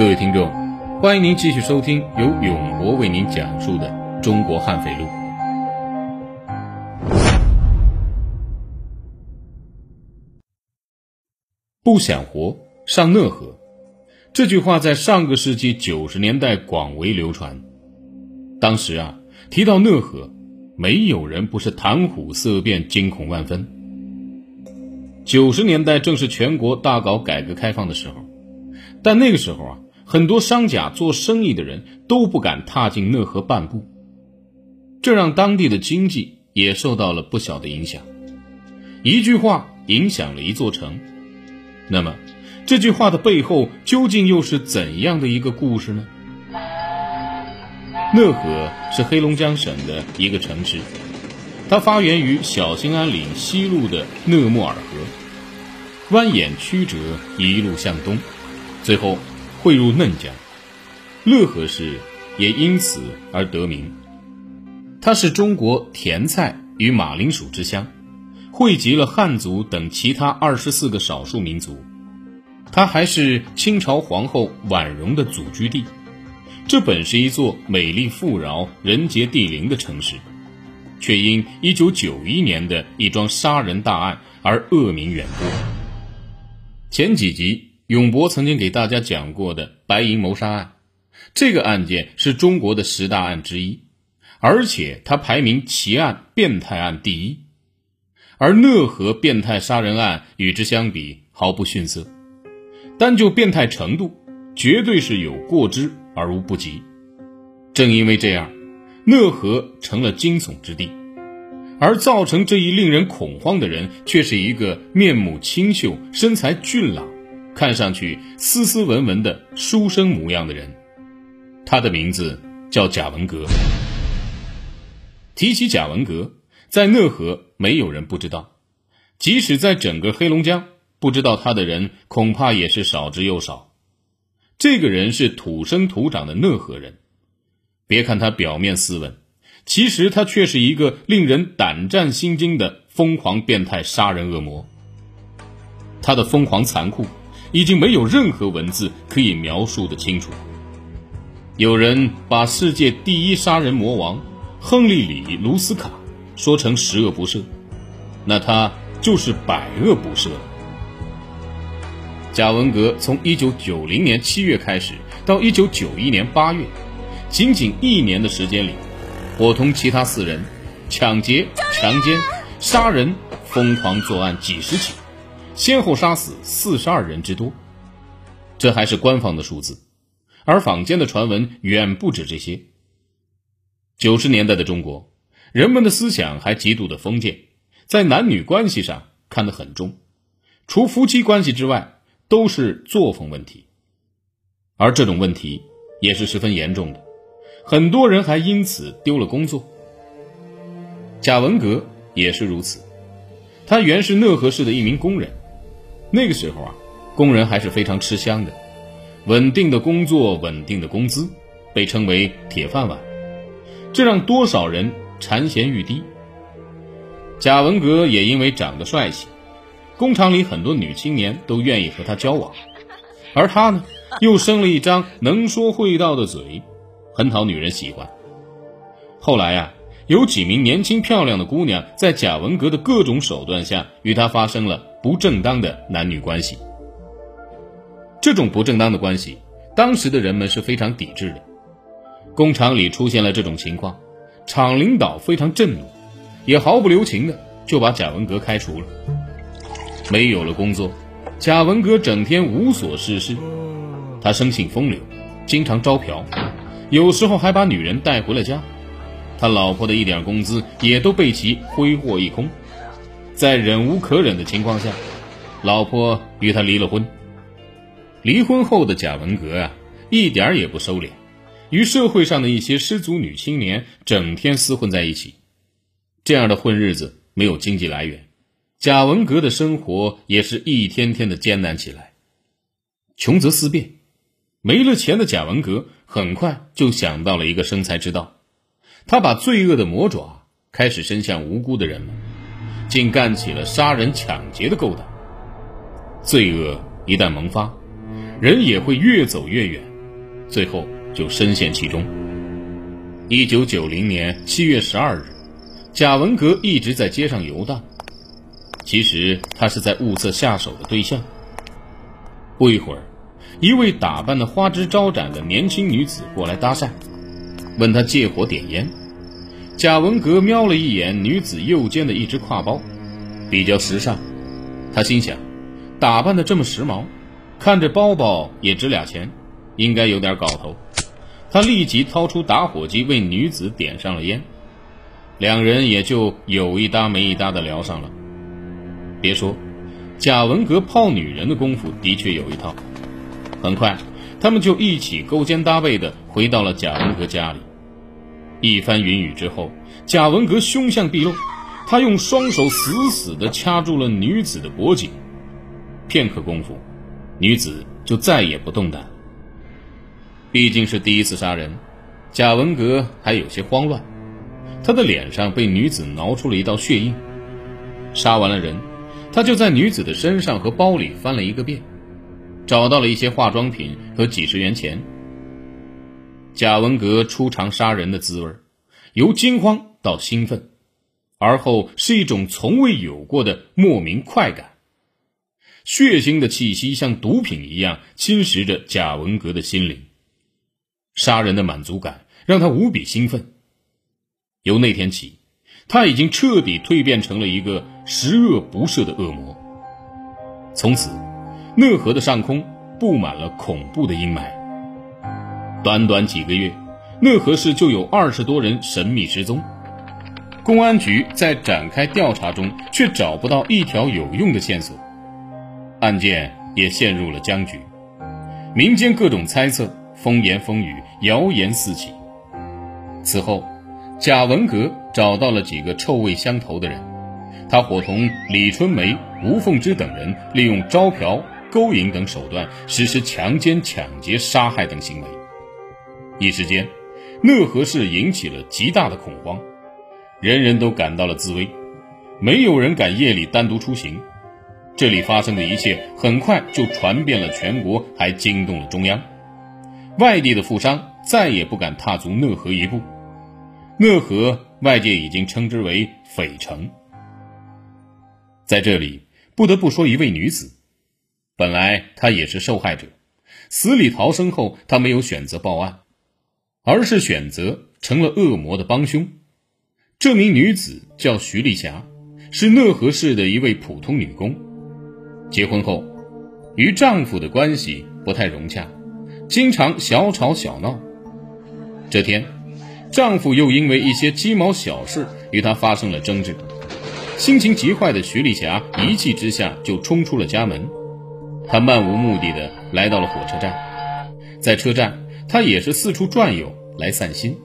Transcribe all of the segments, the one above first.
各位听众，欢迎您继续收听由永博为您讲述的《中国悍匪录》。不想活，上讷河。这句话在上个世纪九十年代广为流传。当时啊，提到讷河，没有人不是谈虎色变、惊恐万分。九十年代正是全国大搞改革开放的时候，但那个时候啊，很多商贾做生意的人都不敢踏进讷河半步，这让当地的经济也受到了不小的影响。一句话影响了一座城，那么。这句话的背后究竟又是怎样的一个故事呢？讷河是黑龙江省的一个城市，它发源于小兴安岭西路的讷木尔河，蜿蜒曲折，一路向东，最后汇入嫩江。乐和市也因此而得名。它是中国甜菜与马铃薯之乡，汇集了汉族等其他二十四个少数民族。它还是清朝皇后婉容的祖居地，这本是一座美丽富饶、人杰地灵的城市，却因1991年的一桩杀人大案而恶名远播。前几集永博曾经给大家讲过的白银谋杀案，这个案件是中国的十大案之一，而且它排名奇案、变态案第一，而讷河变态杀人案与之相比毫不逊色。单就变态程度，绝对是有过之而无不及。正因为这样，讷河成了惊悚之地，而造成这一令人恐慌的人，却是一个面目清秀、身材俊朗、看上去斯斯文文的书生模样的人。他的名字叫贾文革。提起贾文革，在讷河没有人不知道，即使在整个黑龙江。不知道他的人恐怕也是少之又少。这个人是土生土长的讷河人，别看他表面斯文，其实他却是一个令人胆战心惊的疯狂变态杀人恶魔。他的疯狂残酷，已经没有任何文字可以描述的清楚。有人把世界第一杀人魔王亨利·里·卢斯卡说成十恶不赦，那他就是百恶不赦。贾文革从1990年7月开始，到1991年8月，仅仅一年的时间里，伙同其他四人，抢劫、强奸、杀人，疯狂作案几十起，先后杀死42人之多。这还是官方的数字，而坊间的传闻远不止这些。九十年代的中国，人们的思想还极度的封建，在男女关系上看得很重，除夫妻关系之外。都是作风问题，而这种问题也是十分严重的，很多人还因此丢了工作。贾文革也是如此，他原是讷河市的一名工人，那个时候啊，工人还是非常吃香的，稳定的工作、稳定的工资，被称为铁饭碗，这让多少人馋涎欲滴。贾文革也因为长得帅气。工厂里很多女青年都愿意和他交往，而他呢，又生了一张能说会道的嘴，很讨女人喜欢。后来呀，有几名年轻漂亮的姑娘在贾文革的各种手段下与他发生了不正当的男女关系。这种不正当的关系，当时的人们是非常抵制的。工厂里出现了这种情况，厂领导非常震怒，也毫不留情的就把贾文革开除了。没有了工作，贾文革整天无所事事。他生性风流，经常招嫖，有时候还把女人带回了家。他老婆的一点工资也都被其挥霍一空。在忍无可忍的情况下，老婆与他离了婚。离婚后的贾文革啊，一点也不收敛，与社会上的一些失足女青年整天厮混在一起。这样的混日子没有经济来源。贾文革的生活也是一天天的艰难起来，穷则思变，没了钱的贾文革很快就想到了一个生财之道，他把罪恶的魔爪开始伸向无辜的人们，竟干起了杀人抢劫的勾当。罪恶一旦萌发，人也会越走越远，最后就深陷其中。一九九零年七月十二日，贾文革一直在街上游荡，其实他是在物色下手的对象。不一会儿，一位打扮的花枝招展的年轻女子过来搭讪，问他借火点烟。贾文革瞄了一眼女子右肩的一只挎包，比较时尚，他心想，打扮的这么时髦，看着包包也值俩钱，应该有点搞头。他立即掏出打火机为女子点上了烟，两人也就有一搭没一搭的聊上了。别说，贾文革泡女人的功夫的确有一套。很快，他们就一起勾肩搭背的回到了贾文革家里。一番云雨之后，贾文革凶相毕露，他用双手死死的掐住了女子的脖颈。片刻功夫，女子就再也不动弹。毕竟是第一次杀人，贾文革还有些慌乱。他的脸上被女子挠出了一道血印。杀完了人，他就在女子的身上和包里翻了一个遍，找到了一些化妆品和几十元钱。贾文革初尝杀人的滋味，由惊慌到兴奋，而后是一种从未有过的莫名快感。血腥的气息像毒品一样侵蚀着贾文革的心灵。杀人的满足感让他无比兴奋。由那天起，他已经彻底蜕变成了一个十恶不赦的恶魔。从此，讷河的上空布满了恐怖的阴霾。短短几个月，讷河市就有二十多人神秘失踪。公安局在展开调查中，却找不到一条有用的线索，案件也陷入了僵局。民间各种猜测。风言风语，谣言四起。此后，贾文革找到了几个臭味相投的人，他伙同李春梅、吴凤芝等人，利用招嫖、勾引等手段，实施强奸、抢劫、杀害等行为。一时间，讷河市引起了极大的恐慌，人人都感到了自危，没有人敢夜里单独出行。这里发生的一切很快就传遍了全国，还惊动了中央。外地的富商再也不敢踏足讷河一步，讷河外界已经称之为“匪城”。在这里，不得不说一位女子，本来她也是受害者，死里逃生后，她没有选择报案，而是选择成了恶魔的帮凶。这名女子叫徐丽霞，是讷河市的一位普通女工，结婚后，与丈夫的关系不太融洽。经常小吵小闹。这天，丈夫又因为一些鸡毛小事与她发生了争执，心情极坏的徐丽霞一气之下就冲出了家门。她漫无目的的来到了火车站，在车站，他也是四处转悠来散心。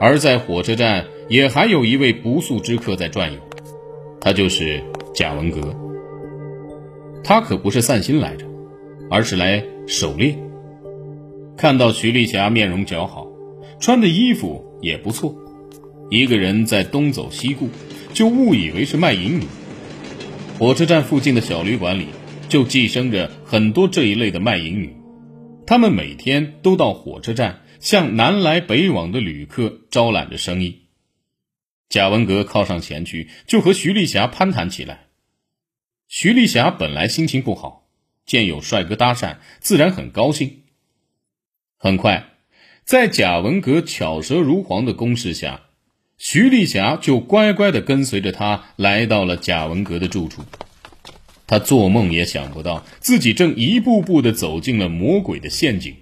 而在火车站，也还有一位不速之客在转悠，他就是贾文革。他可不是散心来着，而是来。狩猎，看到徐丽霞面容姣好，穿的衣服也不错，一个人在东走西顾，就误以为是卖淫女。火车站附近的小旅馆里就寄生着很多这一类的卖淫女，他们每天都到火车站向南来北往的旅客招揽着生意。贾文革靠上前去，就和徐丽霞攀谈起来。徐丽霞本来心情不好。见有帅哥搭讪，自然很高兴。很快，在贾文革巧舌如簧的攻势下，徐丽霞就乖乖的跟随着他来到了贾文革的住处。他做梦也想不到，自己正一步步的走进了魔鬼的陷阱。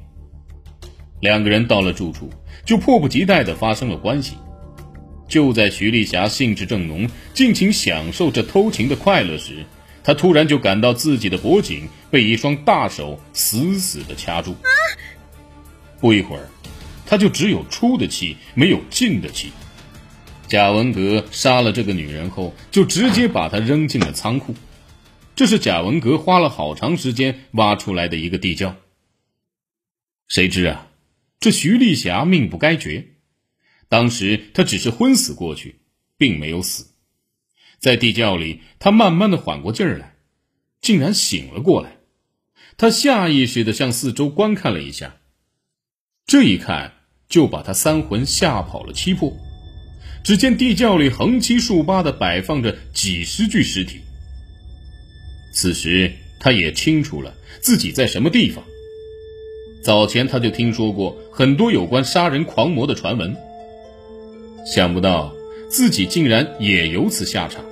两个人到了住处，就迫不及待的发生了关系。就在徐丽霞兴致正浓，尽情享受这偷情的快乐时，他突然就感到自己的脖颈被一双大手死死的掐住，不一会儿，他就只有出的气，没有进的气。贾文革杀了这个女人后，就直接把她扔进了仓库。这是贾文革花了好长时间挖出来的一个地窖。谁知啊，这徐丽霞命不该绝，当时她只是昏死过去，并没有死。在地窖里，她慢慢的缓过劲儿来，竟然醒了过来。他下意识的向四周观看了一下，这一看就把他三魂吓跑了七魄。只见地窖里横七竖八的摆放着几十具尸体。此时他也清楚了自己在什么地方。早前他就听说过很多有关杀人狂魔的传闻，想不到自己竟然也有此下场。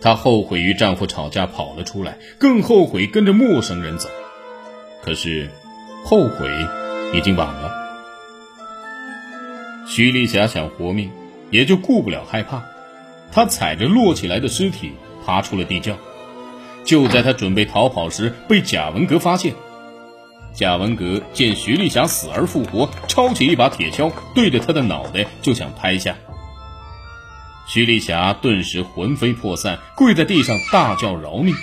她后悔与丈夫吵架跑了出来，更后悔跟着陌生人走。可是，后悔已经晚了。徐丽霞想活命，也就顾不了害怕。她踩着摞起来的尸体爬出了地窖。就在他准备逃跑时，被贾文革发现。贾文革见徐丽霞死而复活，抄起一把铁锹，对着她的脑袋就想拍下。徐丽霞顿时魂飞魄散，跪在地上大叫饶命，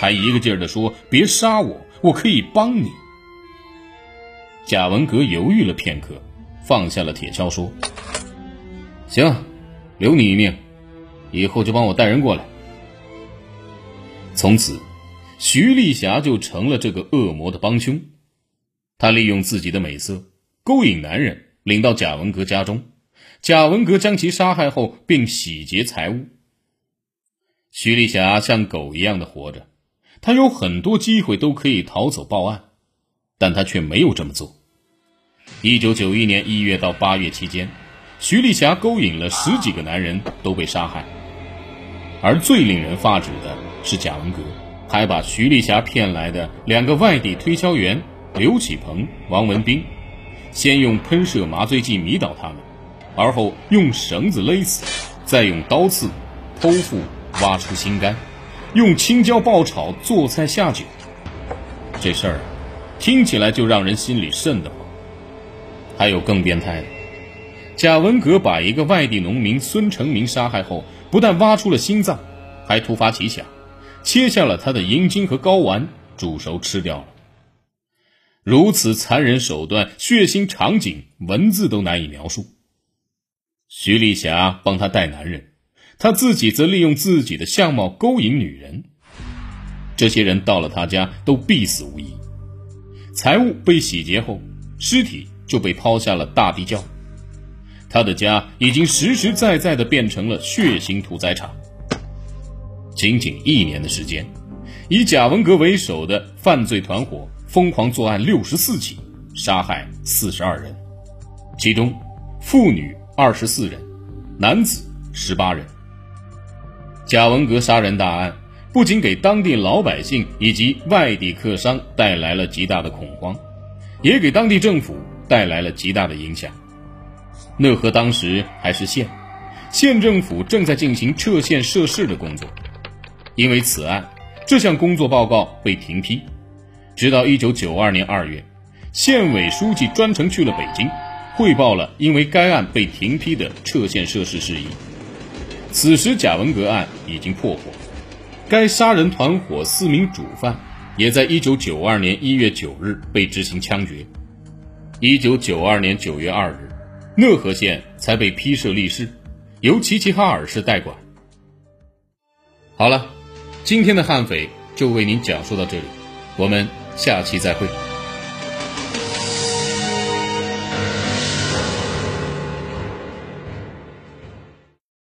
还一个劲儿地说：“别杀我，我可以帮你。”贾文革犹豫了片刻，放下了铁锹，说：“行，留你一命，以后就帮我带人过来。”从此，徐丽霞就成了这个恶魔的帮凶。她利用自己的美色，勾引男人，领到贾文革家中。贾文革将其杀害后，并洗劫财物。徐丽霞像狗一样的活着，她有很多机会都可以逃走报案，但她却没有这么做。一九九一年一月到八月期间，徐丽霞勾引了十几个男人，都被杀害。而最令人发指的是，贾文革还把徐丽霞骗来的两个外地推销员刘启鹏、王文斌，先用喷射麻醉剂迷倒他们。而后用绳子勒死，再用刀刺、剖腹挖出心肝，用青椒爆炒做菜下酒。这事儿听起来就让人心里瘆得慌。还有更变态的，贾文革把一个外地农民孙成明杀害后，不但挖出了心脏，还突发奇想，切下了他的阴茎和睾丸，煮熟吃掉了。如此残忍手段、血腥场景，文字都难以描述。徐丽霞帮他带男人，他自己则利用自己的相貌勾引女人。这些人到了他家都必死无疑。财物被洗劫后，尸体就被抛下了大地窖。他的家已经实实在在的变成了血腥屠宰场。仅仅一年的时间，以贾文革为首的犯罪团伙疯狂作案六十四起，杀害四十二人，其中妇女。二十四人，男子十八人。贾文革杀人大案不仅给当地老百姓以及外地客商带来了极大的恐慌，也给当地政府带来了极大的影响。讷河当时还是县，县政府正在进行撤县设市的工作，因为此案，这项工作报告被停批。直到一九九二年二月，县委书记专程去了北京。汇报了因为该案被停批的撤县设市事宜。此时，贾文革案已经破获，该杀人团伙四名主犯也在1992年1月9日被执行枪决。1992年9月2日，讷河县才被批设立市，由齐齐哈尔市代管。好了，今天的悍匪就为您讲述到这里，我们下期再会。